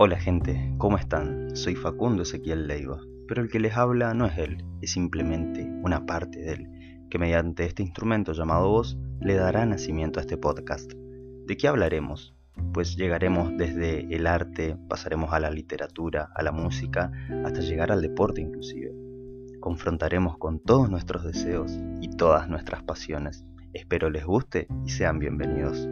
Hola gente, ¿cómo están? Soy Facundo Ezequiel Leiva, pero el que les habla no es él, es simplemente una parte de él, que mediante este instrumento llamado voz le dará nacimiento a este podcast. ¿De qué hablaremos? Pues llegaremos desde el arte, pasaremos a la literatura, a la música, hasta llegar al deporte inclusive. Confrontaremos con todos nuestros deseos y todas nuestras pasiones. Espero les guste y sean bienvenidos.